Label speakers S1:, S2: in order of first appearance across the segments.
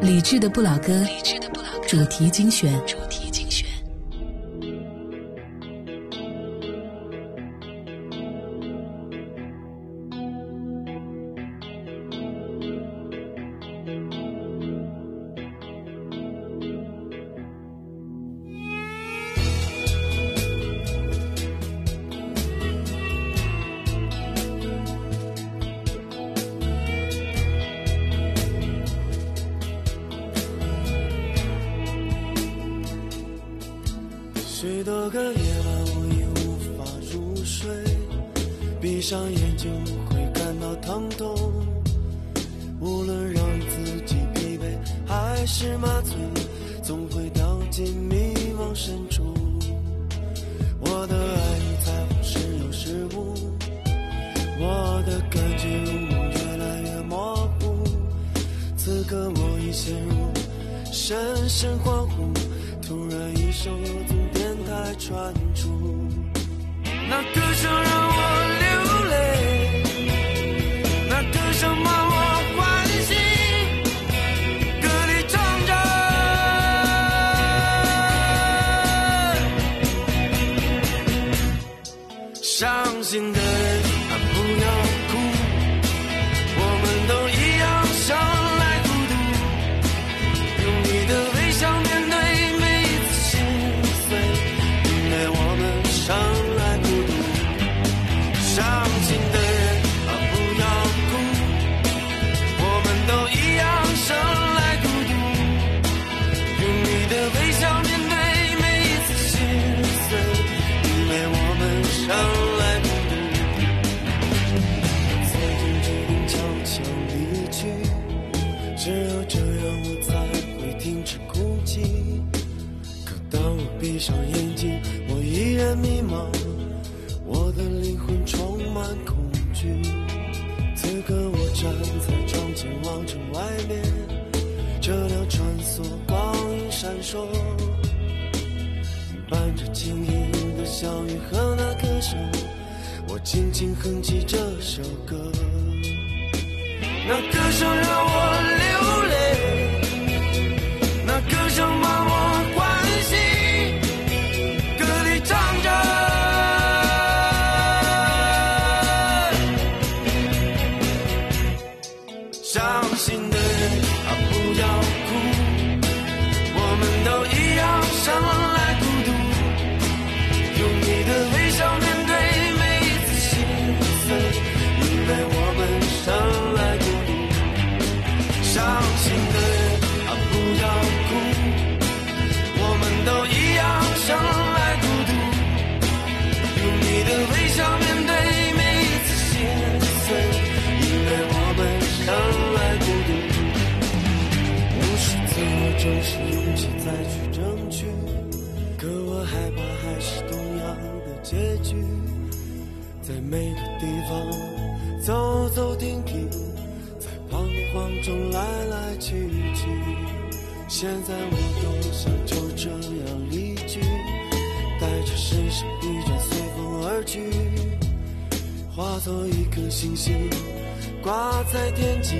S1: 理智的不老歌，主题精选。
S2: 电台传出，那歌声让说，伴着轻盈的小雨和那歌声，我轻轻哼起这首歌。那歌声让我流泪，那歌声把我唤醒，歌里唱着。伤心的生来孤独，用你的微笑面对每一次心碎，因为我们生来孤独。伤心的人啊，不要哭，我们都一样生来孤独，用你的微笑面对每一次心碎，因为我们生来孤独。无数次我争取勇气再去，是同样的结局，在每个地方走走停停。在彷徨中来来去去，现在我多想就这样离去，带着身上疲倦随风而去，化作一颗星星挂在天际，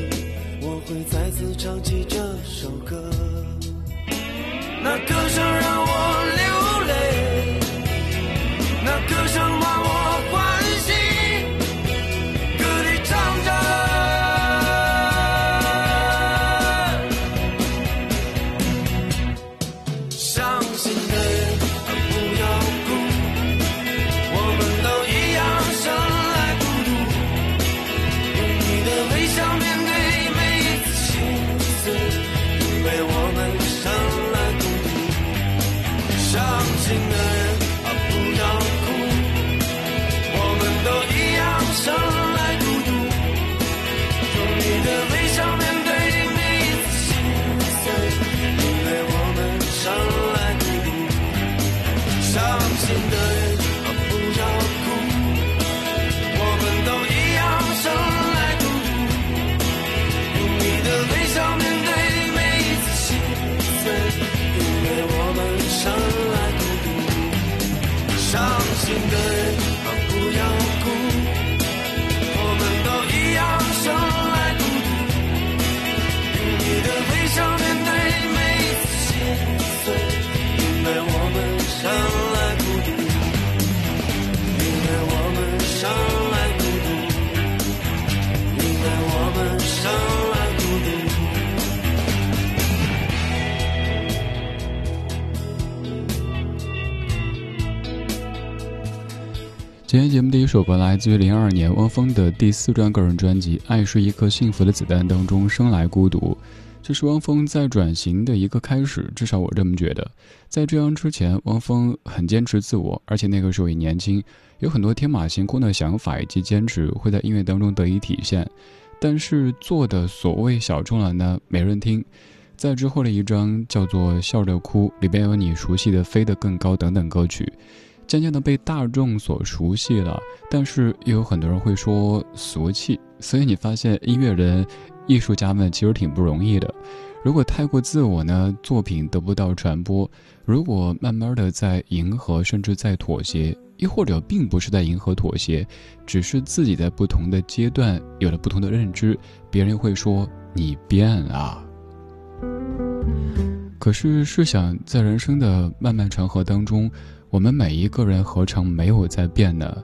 S2: 我会再次唱起这首歌。那歌声
S3: 天节目第一首歌来自于零二年汪峰的第四张个人专辑《爱是一颗幸福的子弹》当中，《生来孤独》。这是汪峰在转型的一个开始，至少我这么觉得。在这样之前，汪峰很坚持自我，而且那个时候也年轻，有很多天马行空的想法以及坚持会在音乐当中得以体现。但是做的所谓小众了呢，没人听。在之后的一张叫做《笑着哭》，里边有你熟悉的《飞得更高》等等歌曲。渐渐的被大众所熟悉了，但是又有很多人会说俗气，所以你发现音乐人、艺术家们其实挺不容易的。如果太过自我呢，作品得不到传播；如果慢慢的在迎合，甚至在妥协，又或者并不是在迎合妥协，只是自己在不同的阶段有了不同的认知，别人会说你变了。可是试想，在人生的漫漫长河当中。我们每一个人何尝没有在变呢？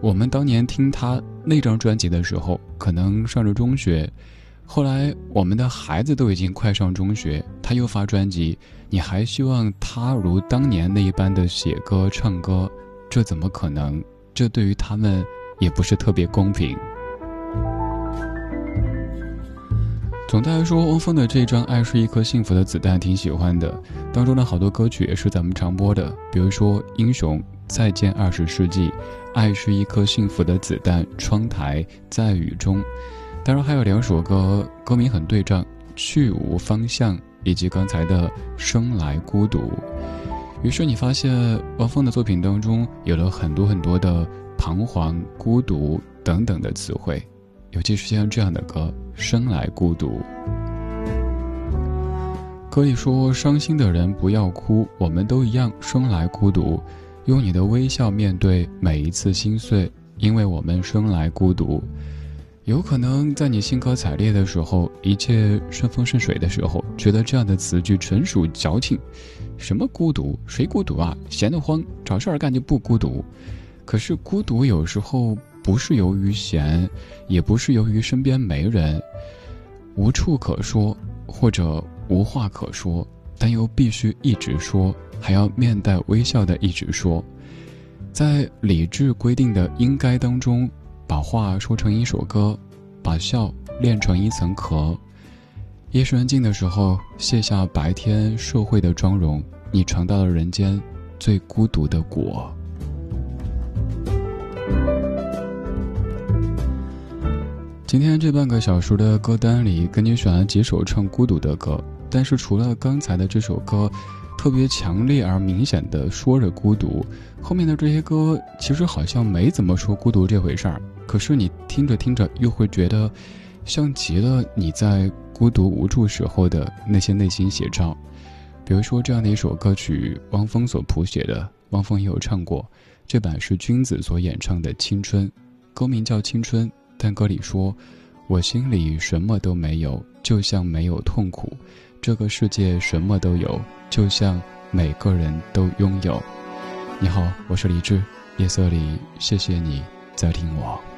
S3: 我们当年听他那张专辑的时候，可能上着中学；后来我们的孩子都已经快上中学，他又发专辑，你还希望他如当年那一般的写歌唱歌？这怎么可能？这对于他们也不是特别公平。总的来说，汪峰的这一张《爱是一颗幸福的子弹》挺喜欢的，当中的好多歌曲也是咱们常播的，比如说《英雄》《再见二十世纪》《爱是一颗幸福的子弹》《窗台》《在雨中》，当然还有两首歌，歌名很对仗，《去无方向》以及刚才的《生来孤独》。于是你发现，汪峰的作品当中有了很多很多的彷徨、孤独等等的词汇。尤其是像这样的歌，《生来孤独》。歌里说：“伤心的人不要哭，我们都一样，生来孤独。用你的微笑面对每一次心碎，因为我们生来孤独。”有可能在你兴高采烈的时候，一切顺风顺水的时候，觉得这样的词句纯属矫情。什么孤独？谁孤独啊？闲得慌，找事儿干就不孤独。可是孤独有时候。不是由于闲，也不是由于身边没人，无处可说，或者无话可说，但又必须一直说，还要面带微笑的一直说，在理智规定的应该当中，把话说成一首歌，把笑练成一层壳。夜深人静的时候，卸下白天社会的妆容，你尝到了人间最孤独的果。今天这半个小时的歌单里，给你选了几首唱孤独的歌。但是除了刚才的这首歌，特别强烈而明显的说着孤独，后面的这些歌其实好像没怎么说孤独这回事儿。可是你听着听着，又会觉得，像极了你在孤独无助时候的那些内心写照。比如说这样的一首歌曲，汪峰所谱写的，汪峰也有唱过，这版是君子所演唱的《青春》，歌名叫《青春》。但歌里说：“我心里什么都没有，就像没有痛苦。这个世界什么都有，就像每个人都拥有。”你好，我是李志，夜色里，谢谢你在听
S4: 我。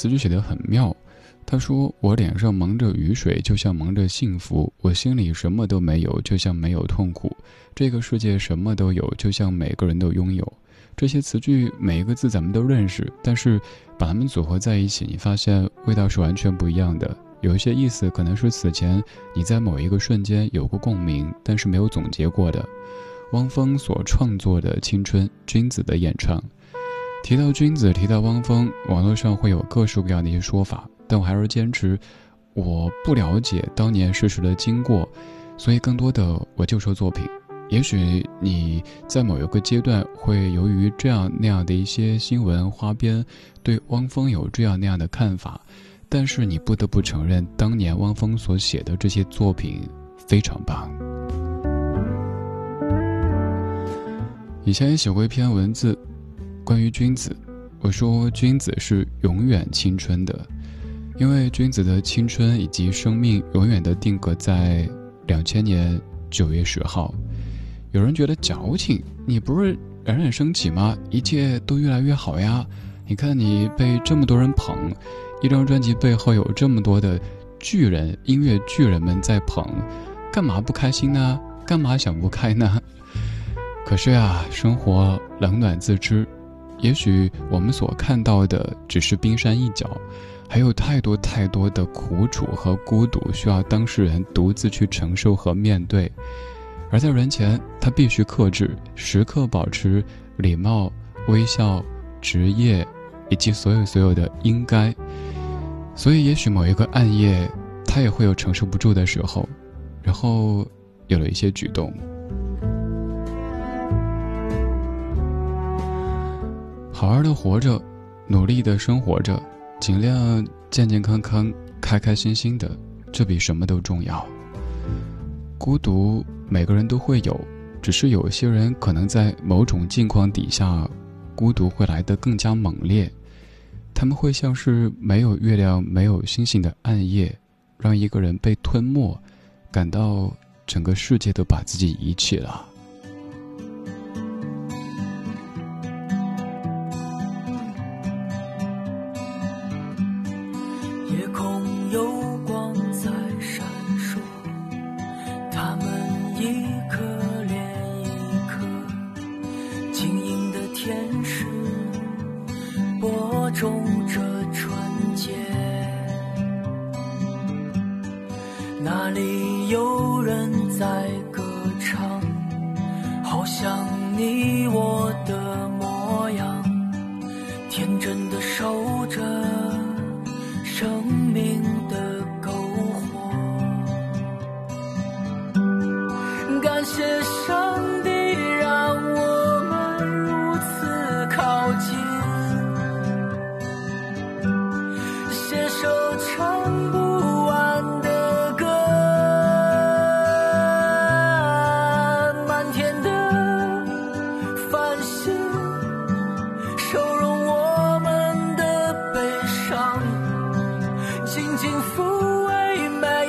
S3: 词句写得很妙。他说：“我脸上蒙着雨水，就像蒙着幸福；我心里什么都没有，就像没有痛苦。这个世界什么都有，就像每个人都拥有。”这些词句每一个字咱们都认识，但是把它们组合在一起，你发现味道是完全不一样的。有一些意思可能是此前你在某一个瞬间有过共鸣，但是没有总结过的。汪峰所创作的《青春》，君子的演唱。提到君子，提到汪峰，网络上会有各式各样的一些说法，但我还是坚持，我不了解当年事实的经过，所以更多的我就说作品。也许你在某一个阶段会由于这样那样的一些新闻花边，对汪峰有这样那样的看法，但是你不得不承认，当年汪峰所写的这些作品非常棒。以前也写过一篇文字，关于君子。我说君子是永远青春的，因为君子的青春以及生命永远的定格在两千年九月十号。有人觉得矫情，你不是冉冉升起吗？一切都越来越好呀！你看你被这么多人捧，一张专辑背后有这么多的巨人、音乐巨人们在捧，干嘛不开心呢？干嘛想不开呢？可是呀，生活冷暖自知。也许我们所看到的只是冰山一角，还有太多太多的苦楚和孤独需要当事人独自去承受和面对。而在人前，他必须克制，时刻保持礼貌、微笑、职业，以及所有所有的应该。所以，也许某一个暗夜，他也会有承受不住的时候，然后有了一些举动。好好的活着，努力的生活着，尽量健健康康、开开心心的，这比什么都重要。孤独，每个人都会有，只是有些人可能在某种境况底下，孤独会来得更加猛烈。他们会像是没有月亮、没有星星的暗夜，让一个人被吞没，感到整个世界都把自己遗弃了。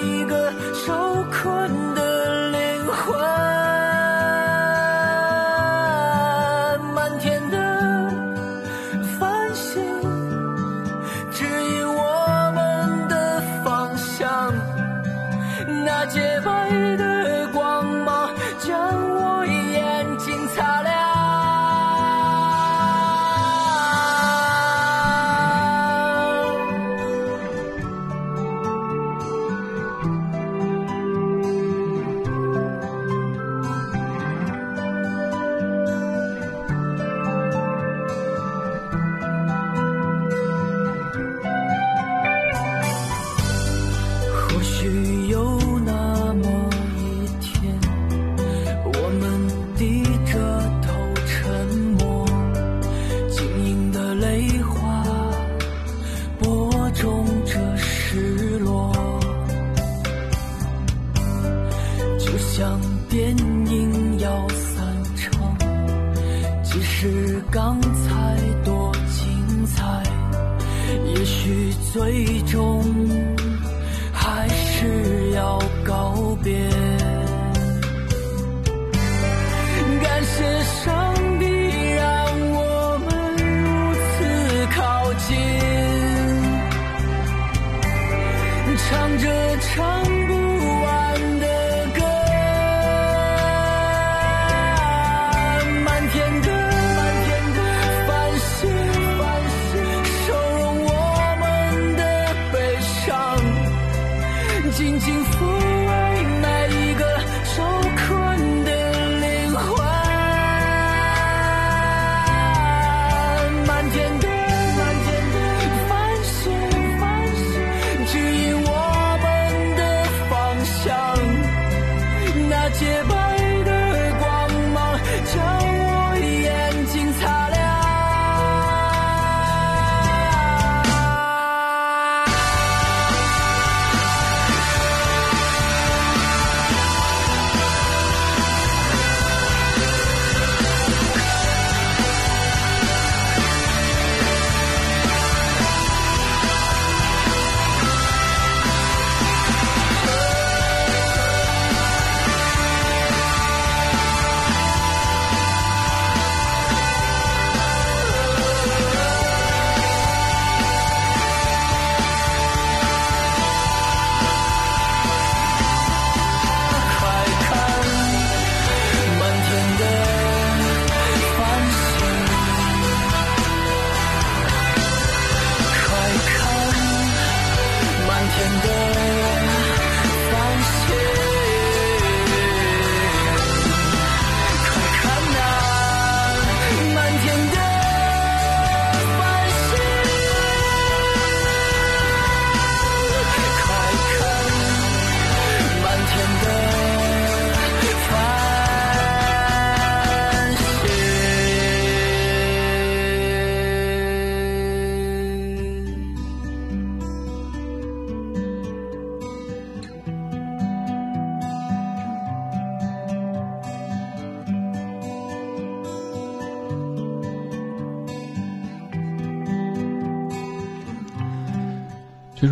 S4: 一
S5: 个受困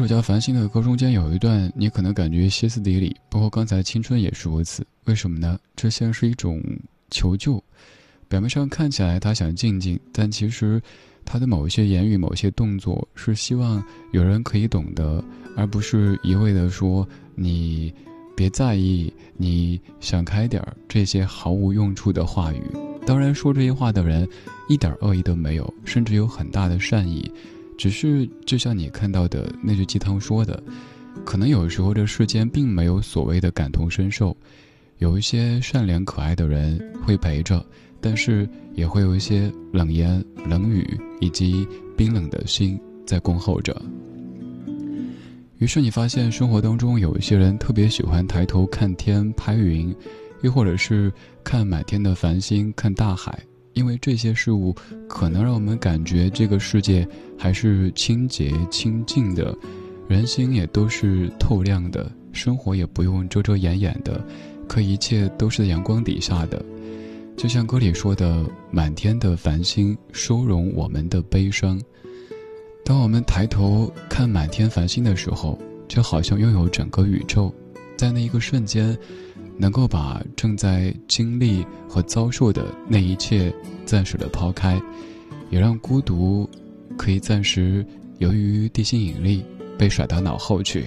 S3: 这首叫《繁星》的歌中间有一段，你可能感觉歇斯底里，包括刚才《青春》也是如此。为什么呢？这像是一种求救。表面上看起来他想静静，但其实他的某一些言语、某些动作是希望有人可以懂得，而不是一味的说你别在意，你想开点儿这些毫无用处的话语。当然，说这些话的人一点恶意都没有，甚至有很大的善意。只是就像你看到的那句鸡汤说的，可能有时候这世间并没有所谓的感同身受，有一些善良可爱的人会陪着，但是也会有一些冷言冷语以及冰冷的心在恭候着。于是你发现生活当中有一些人特别喜欢抬头看天拍云，又或者是看满天的繁星看大海，因为这些事物可能让我们感觉这个世界还是清洁清净的，人心也都是透亮的，生活也不用遮遮掩掩的，可一切都是阳光底下的。就像歌里说的：“满天的繁星收容我们的悲伤。”当我们抬头看满天繁星的时候，就好像拥有整个宇宙，在那一个瞬间，能够把正在经历和遭受的那一切暂时的抛开，也让孤独可以暂时由于地心引力被甩到脑后去。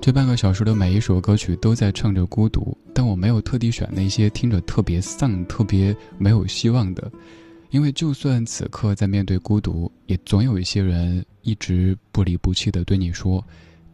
S3: 这半个小时的每一首歌曲都在唱着孤独，但我没有特地选那些听着特别丧、特别没有希望的。因为就算此刻在面对孤独，也总有一些人一直不离不弃的对你说：“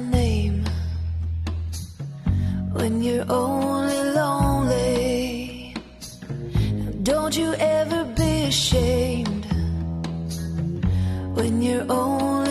S6: name when you're only lonely. Don't you ever be ashamed when you're only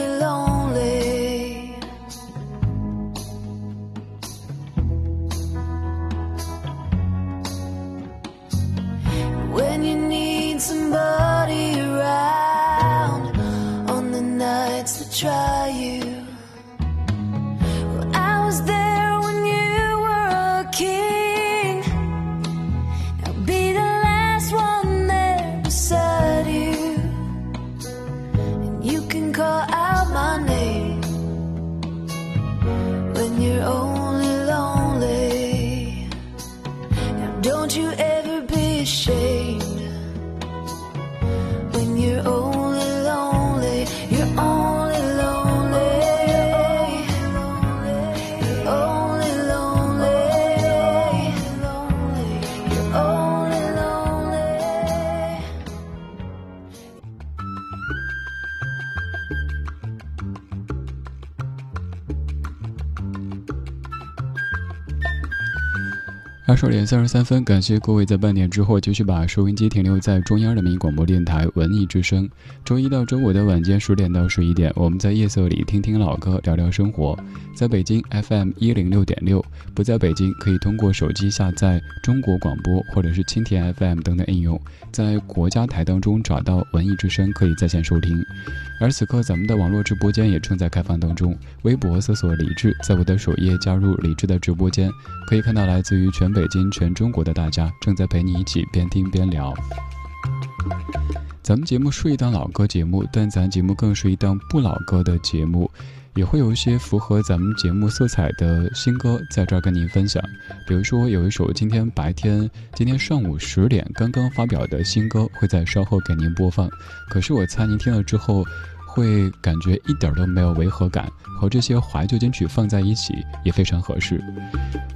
S3: 二点三十三分，感谢各位在半点之后继续把收音机停留在中央人民广播电台文艺之声。周一到周五的晚间十点到十一点，我们在夜色里听听老歌，聊聊生活。在北京 FM 一零六点六，不在北京可以通过手机下载中国广播或者是蜻蜓 FM 等等应用，在国家台当中找到文艺之声，可以在线收听。而此刻咱们的网络直播间也正在开放当中，微博搜索李志，在我的首页加入李志的直播间，可以看到来自于全北。北京全中国的大家正在陪你一起边听边聊。咱们节目是一档老歌节目，但咱节目更是一档不老歌的节目，也会有一些符合咱们节目色彩的新歌在这儿跟您分享。比如说，有一首今天白天、今天上午十点刚刚发表的新歌，会在稍后给您播放。可是我猜您听了之后。会感觉一点都没有违和感，和这些怀旧金曲放在一起也非常合适。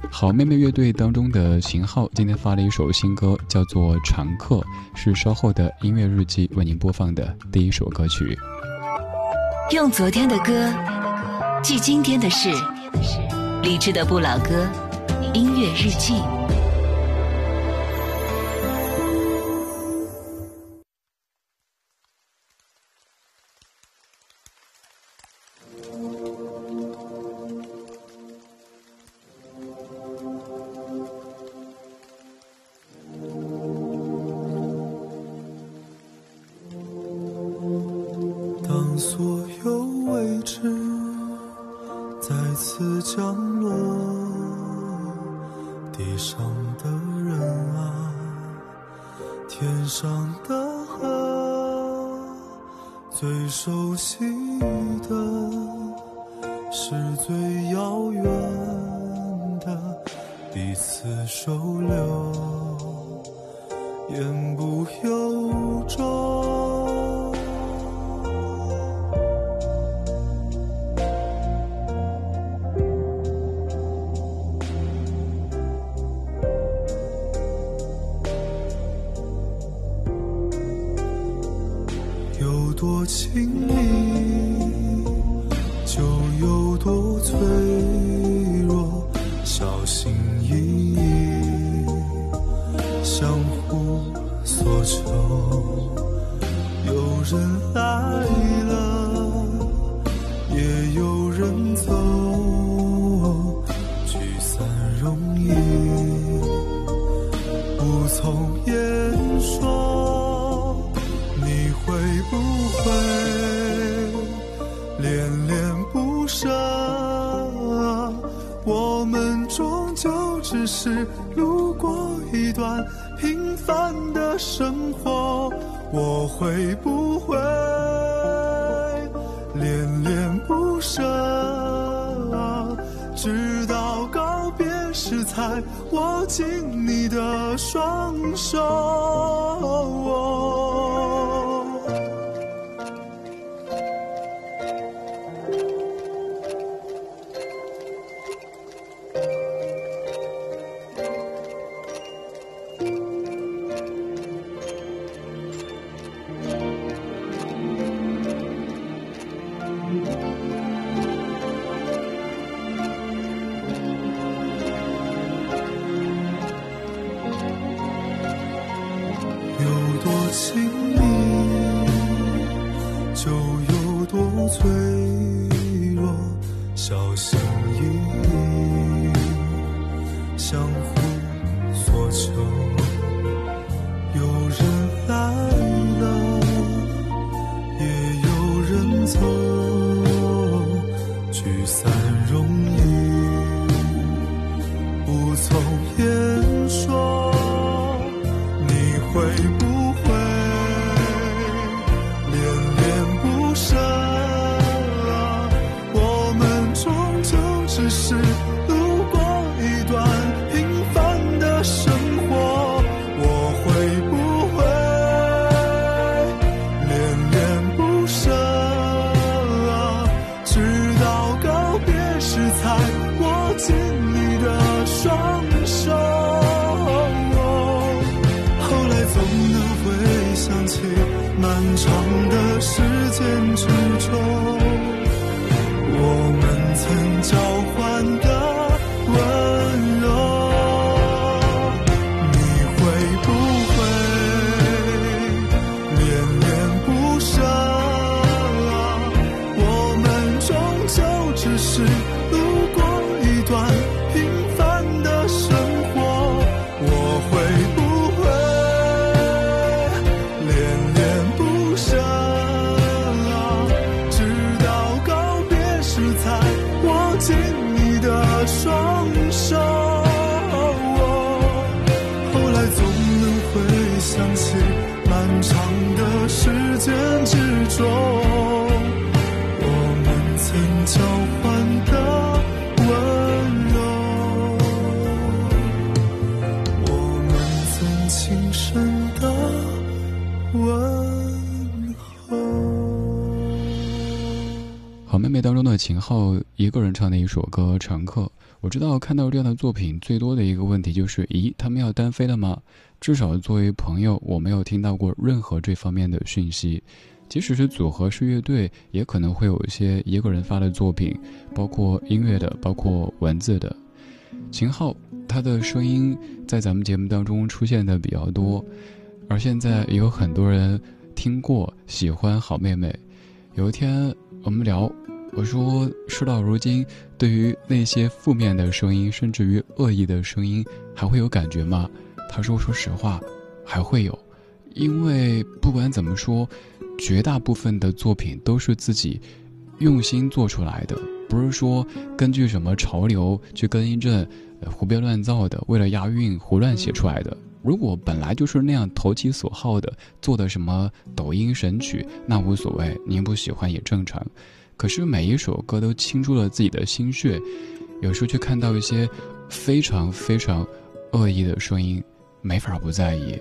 S3: 好妹妹乐队当中的秦昊今天发了一首新歌，叫做《常客》，是稍后的音乐日记为您播放的第一首歌曲。
S1: 用昨天的歌记今天的事，理智的不老歌，音乐日记。
S7: 降落，地上的人啊。天上的河，最熟悉的是最遥远的彼此收留，言不由衷。有多亲密，就有多脆中，我们曾交换的温柔。我们曾轻声的问候。
S3: 好妹妹当中的秦昊一个人唱的一首歌《乘客》，我知道看到这样的作品最多的一个问题就是：咦，他们要单飞了吗？至少作为朋友，我没有听到过任何这方面的讯息。即使是组合是乐队，也可能会有一些一个人发的作品，包括音乐的，包括文字的。秦昊他的声音在咱们节目当中出现的比较多，而现在也有很多人听过，喜欢好妹妹。有一天我们聊，我说事到如今，对于那些负面的声音，甚至于恶意的声音，还会有感觉吗？他说：“说实话，还会有，因为不管怎么说，绝大部分的作品都是自己用心做出来的，不是说根据什么潮流去跟一阵、胡编乱造的，为了押韵胡乱写出来的。如果本来就是那样投其所好的做的什么抖音神曲，那无所谓，您不喜欢也正常。可是每一首歌都倾注了自己的心血，有时候却看到一些非常非常恶意的声音，没法不在意。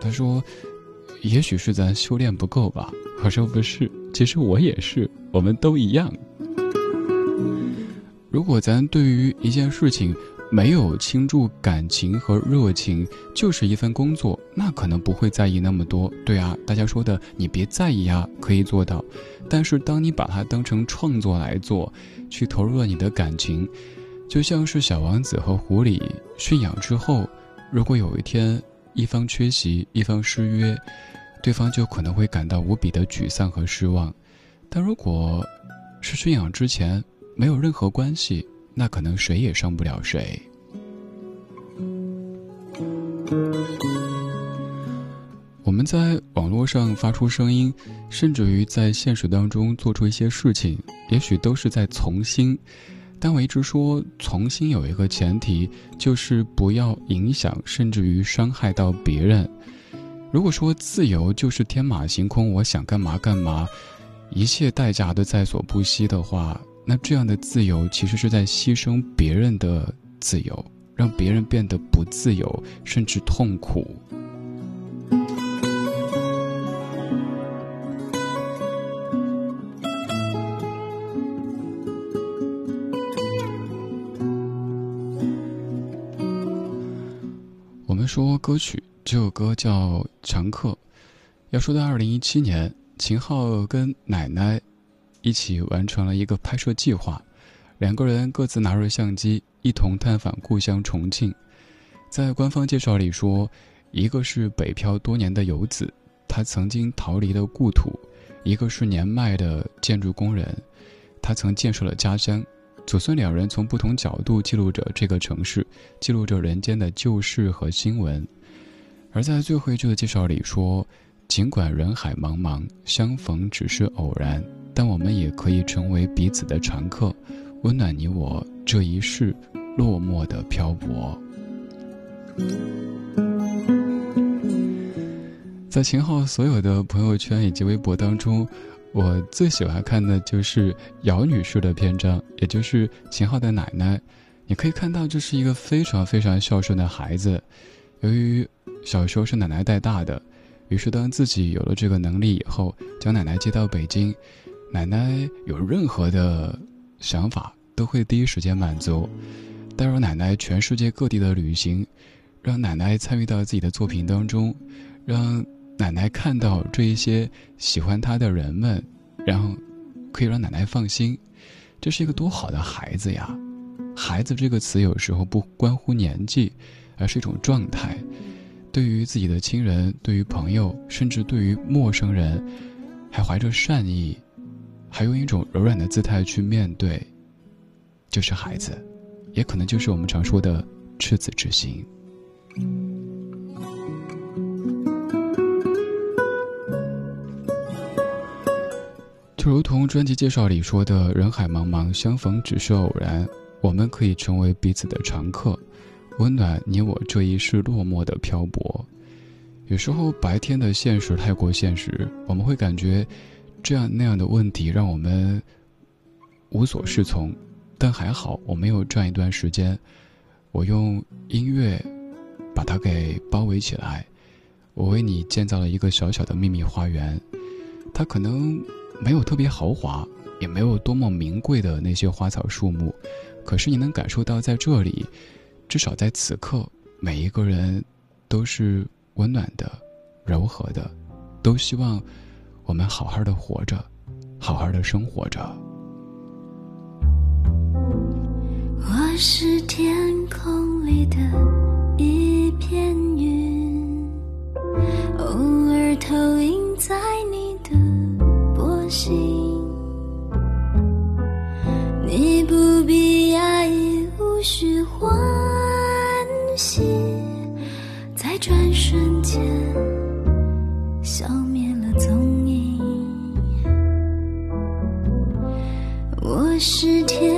S3: 他说：“也许是咱修炼不够吧。”我说：“不是，其实我也是，我们都一样。如果咱对于一件事情没有倾注感情和热情，就是一份工作，那可能不会在意那么多。对啊，大家说的，你别在意啊，可以做到。”但是，当你把它当成创作来做，去投入了你的感情，就像是小王子和狐狸驯养之后，如果有一天一方缺席，一方失约，对方就可能会感到无比的沮丧和失望。但如果是驯养之前没有任何关系，那可能谁也伤不了谁。我们在网络上发出声音，甚至于在现实当中做出一些事情，也许都是在从心。但我一直说，从心有一个前提，就是不要影响，甚至于伤害到别人。如果说自由就是天马行空，我想干嘛干嘛，一切代价都在所不惜的话，那这样的自由其实是在牺牲别人的自由，让别人变得不自由，甚至痛苦。我们说歌曲，这首歌叫《常客》。要说到二零一七年，秦昊跟奶奶一起完成了一个拍摄计划，两个人各自拿着相机，一同探访故乡重庆。在官方介绍里说，一个是北漂多年的游子，他曾经逃离的故土；一个是年迈的建筑工人，他曾建设了家乡。祖孙两人从不同角度记录着这个城市，记录着人间的旧事和新闻。而在最后一句的介绍里说：“尽管人海茫茫，相逢只是偶然，但我们也可以成为彼此的常客，温暖你我这一世落寞的漂泊。”在秦昊所有的朋友圈以及微博当中。我最喜欢看的就是姚女士的篇章，也就是秦昊的奶奶。你可以看到，这是一个非常非常孝顺的孩子。由于小时候是奶奶带大的，于是当自己有了这个能力以后，将奶奶接到北京。奶奶有任何的想法，都会第一时间满足。带入奶奶全世界各地的旅行，让奶奶参与到自己的作品当中，让。奶奶看到这一些喜欢她的人们，然后可以让奶奶放心，这是一个多好的孩子呀！孩子这个词有时候不关乎年纪，而是一种状态。对于自己的亲人，对于朋友，甚至对于陌生人，还怀着善意，还用一种柔软的姿态去面对，就是孩子，也可能就是我们常说的赤子之心。就如同专辑介绍里说的：“人海茫茫，相逢只是偶然。我们可以成为彼此的常客，温暖你我这一世落寞的漂泊。”有时候白天的现实太过现实，我们会感觉这样那样的问题让我们无所适从。但还好，我没有这样一段时间，我用音乐把它给包围起来。我为你建造了一个小小的秘密花园，它可能。没有特别豪华，也没有多么名贵的那些花草树木，可是你能感受到，在这里，至少在此刻，每一个人都是温暖的、柔和的，都希望我们好好的活着，好好的生活着。
S5: 我是天空里的一片云，偶尔投影在你的波。心，你不必压抑，无需欢喜，在转瞬间消灭了踪影。我是天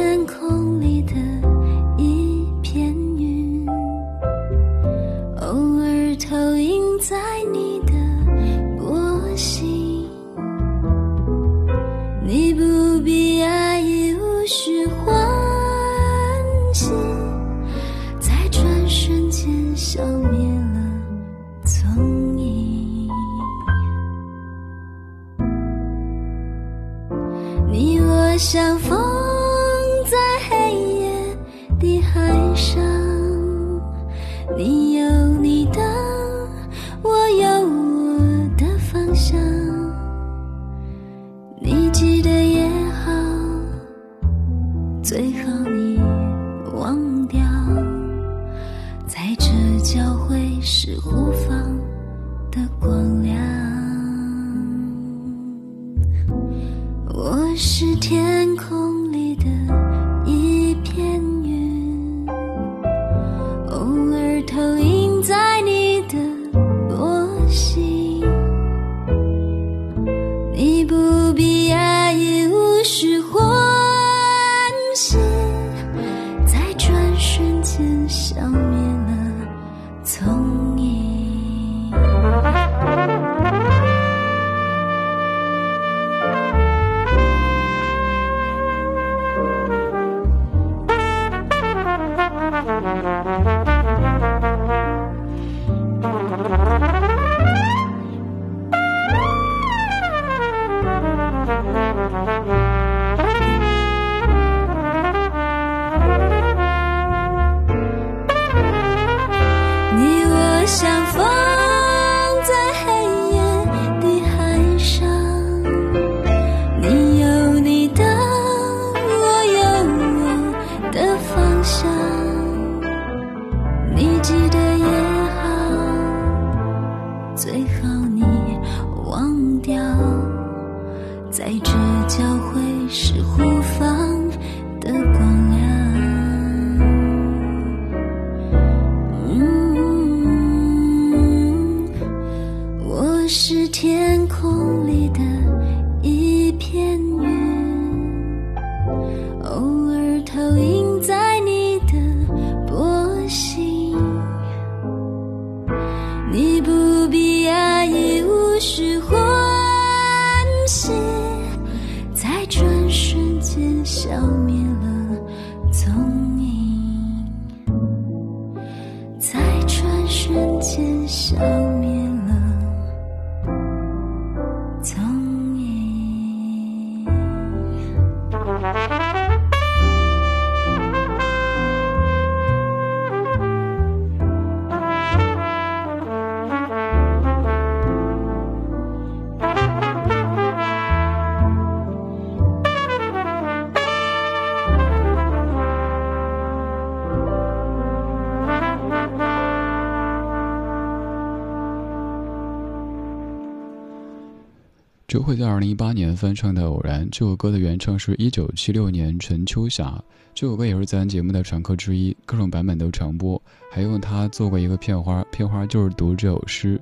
S3: 周慧在二零一八年翻唱的《偶然》这首歌的原唱是一九七六年陈秋霞，这首歌也是咱节目的常客之一，各种版本都常播，还用它做过一个片花，片花就是读这首诗。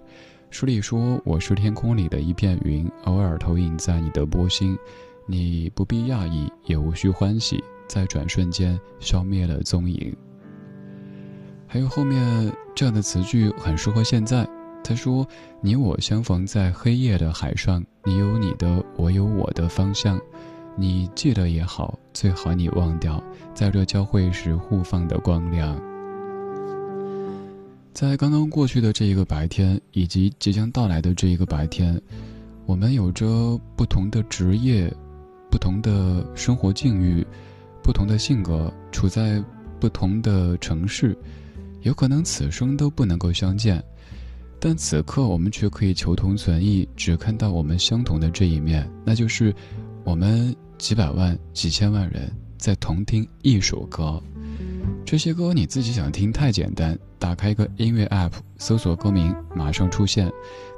S3: 书里说：“我是天空里的一片云，偶尔投影在你的波心，你不必讶异，也无需欢喜，在转瞬间消灭了踪影。”还有后面这样的词句很适合现在。他说：“你我相逢在黑夜的海上，你有你的，我有我的方向。你记得也好，最好你忘掉，在这交汇时互放的光亮。”在刚刚过去的这一个白天，以及即将到来的这一个白天，我们有着不同的职业、不同的生活境遇、不同的性格，处在不同的城市，有可能此生都不能够相见。但此刻我们却可以求同存异，只看到我们相同的这一面，那就是我们几百万、几千万人在同听一首歌。这些歌你自己想听太简单，打开一个音乐 app，搜索歌名，马上出现。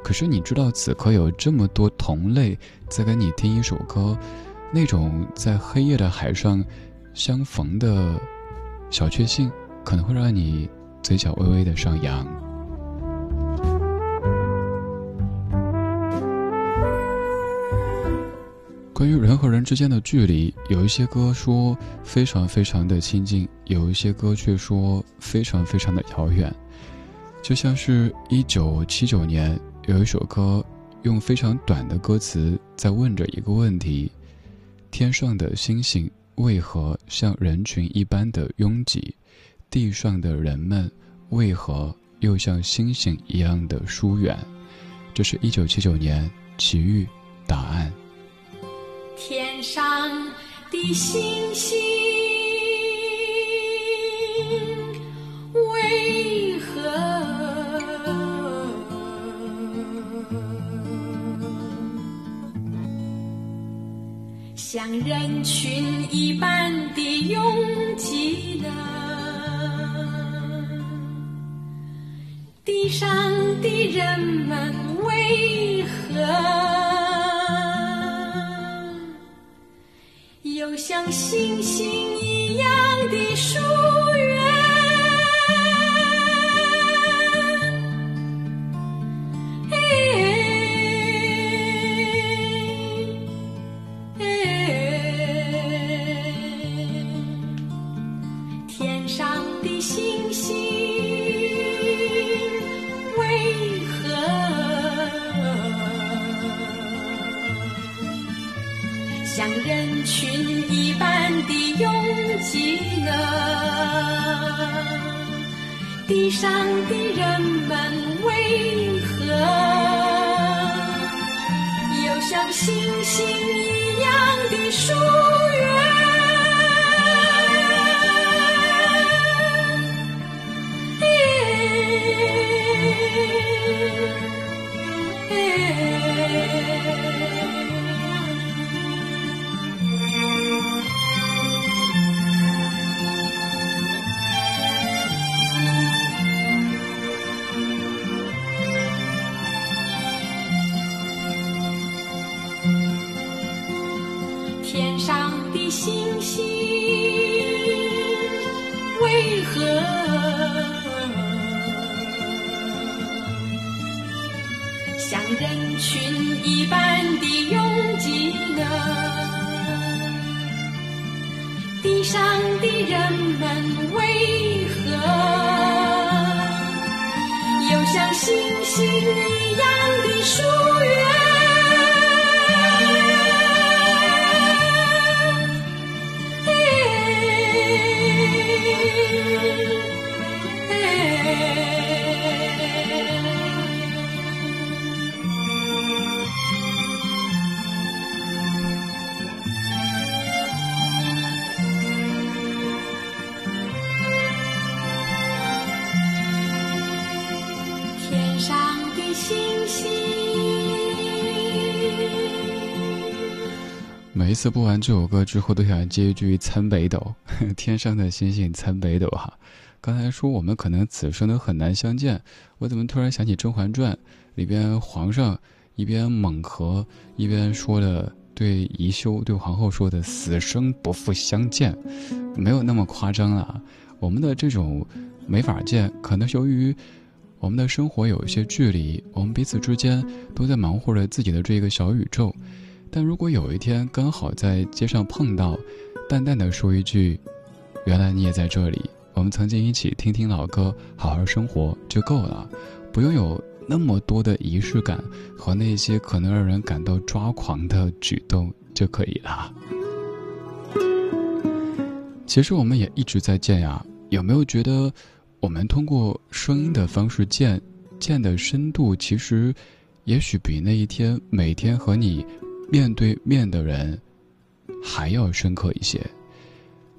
S3: 可是你知道此刻有这么多同类在跟你听一首歌，那种在黑夜的海上相逢的小确幸，可能会让你嘴角微微的上扬。关于人和人之间的距离，有一些歌说非常非常的亲近，有一些歌却说非常非常的遥远。就像是一九七九年有一首歌，用非常短的歌词在问着一个问题：天上的星星为何像人群一般的拥挤？地上的人们为何又像星星一样的疏远？这是一九七九年奇遇答案。
S8: 天上的星星为何像人群一般的拥挤呢？地上的人们为何？就像星星一样的树天上的星星。
S3: 每次播完这首歌之后，都想接一句“参北斗”，天上的星星参北斗哈。刚才说我们可能此生都很难相见，我怎么突然想起《甄嬛传》里边皇上一边猛咳，一边说的对宜修、对皇后说的“死生不复相见”，没有那么夸张了。我们的这种没法见，可能由于我们的生活有一些距离，我们彼此之间都在忙活着自己的这个小宇宙。但如果有一天刚好在街上碰到，淡淡的说一句：“原来你也在这里。”我们曾经一起听听老歌，好好生活就够了，不用有那么多的仪式感和那些可能让人感到抓狂的举动就可以了。其实我们也一直在见呀，有没有觉得我们通过声音的方式见，见的深度其实，也许比那一天每天和你。面对面的人，还要深刻一些。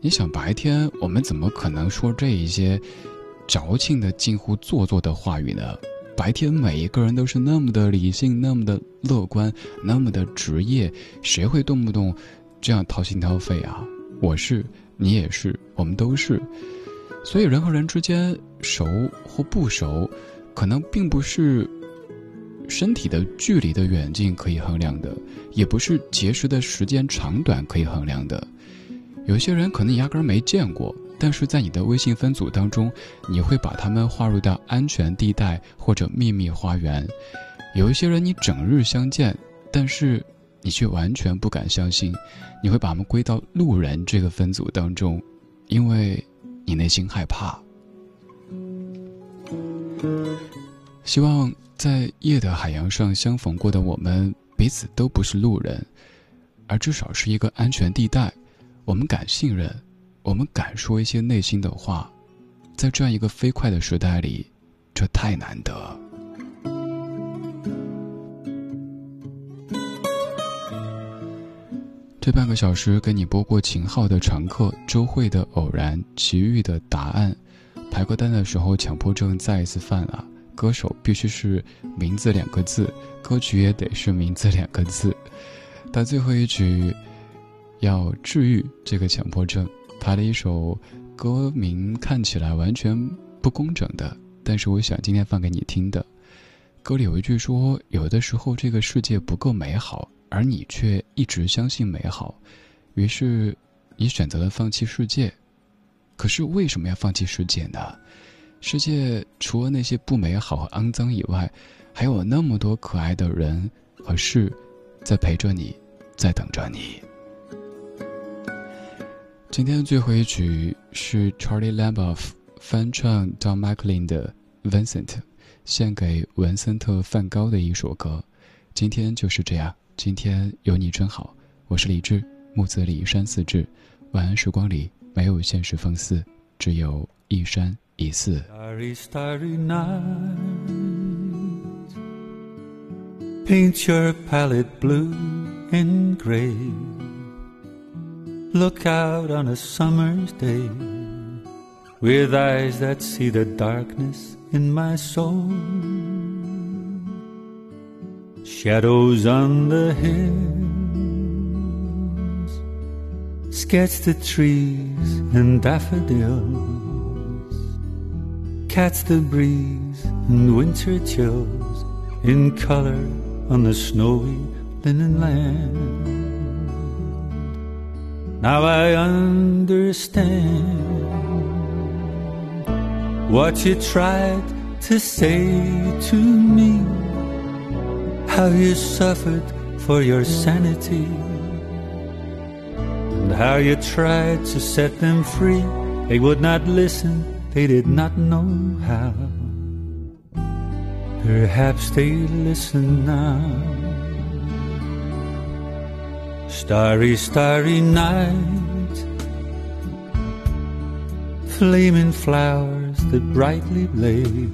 S3: 你想，白天我们怎么可能说这一些矫情的、近乎做作的话语呢？白天每一个人都是那么的理性，那么的乐观，那么的职业，谁会动不动这样掏心掏肺啊？我是，你也是，我们都是。所以，人和人之间熟或不熟，可能并不是。身体的距离的远近可以衡量的，也不是结识的时间长短可以衡量的。有些人可能压根儿没见过，但是在你的微信分组当中，你会把他们划入到安全地带或者秘密花园。有一些人你整日相见，但是你却完全不敢相信，你会把他们归到路人这个分组当中，因为你内心害怕。希望。在夜的海洋上相逢过的我们，彼此都不是路人，而至少是一个安全地带。我们敢信任，我们敢说一些内心的话，在这样一个飞快的时代里，这太难得。这半个小时给你播过秦昊的《常客》，周慧的《偶然》，齐豫的《答案》。排歌单的时候，强迫症再一次犯了。歌手必须是名字两个字，歌曲也得是名字两个字。但最后一曲要治愈这个强迫症，他的一首歌名看起来完全不工整的，但是我想今天放给你听的。歌里有一句说：“有的时候这个世界不够美好，而你却一直相信美好，于是你选择了放弃世界。可是为什么要放弃世界呢？”世界除了那些不美好和肮脏以外，还有那么多可爱的人和事，在陪着你，在等着你。今天的最后一曲是 Charlie Lamboff 翻唱 Don McLean 的《Vincent》，献给文森特·梵高的一首歌。今天就是这样，今天有你真好。我是李志，木子李山四志。晚安时光里没有现实放肆，只有一山。一四。
S9: Starry, starry night. Paint your palette blue and gray. Look out on a summer's day with eyes that see the darkness in my soul. Shadows on the hills. Sketch the trees and daffodils catch the breeze and winter chills in color on the snowy linen land. Now I understand what you tried to say to me, how you suffered for your sanity, and how you tried to set them free. They would not listen they did not know how. Perhaps they listen now. Starry, starry night, flaming flowers that brightly blaze,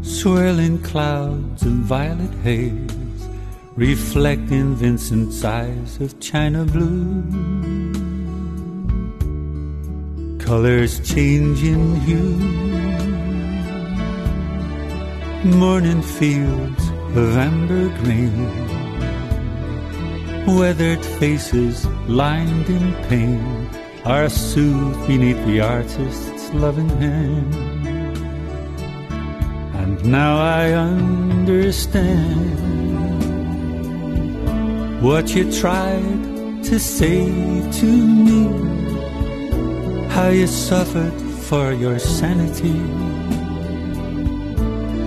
S9: swirling clouds of violet haze, reflecting Vincent's eyes of china blue colors changing hue. Morning fields of amber green, weathered faces lined in pain are soothed beneath the artist's loving hand. And now I understand what you tried to say to me how you suffered for your sanity,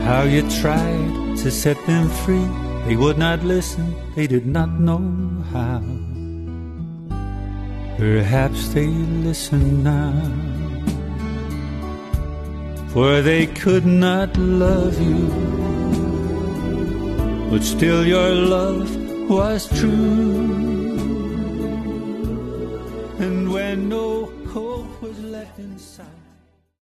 S9: how you tried to set them free. They would not listen, they did not know how. Perhaps they listen now, for they could not love you, but still your love was true.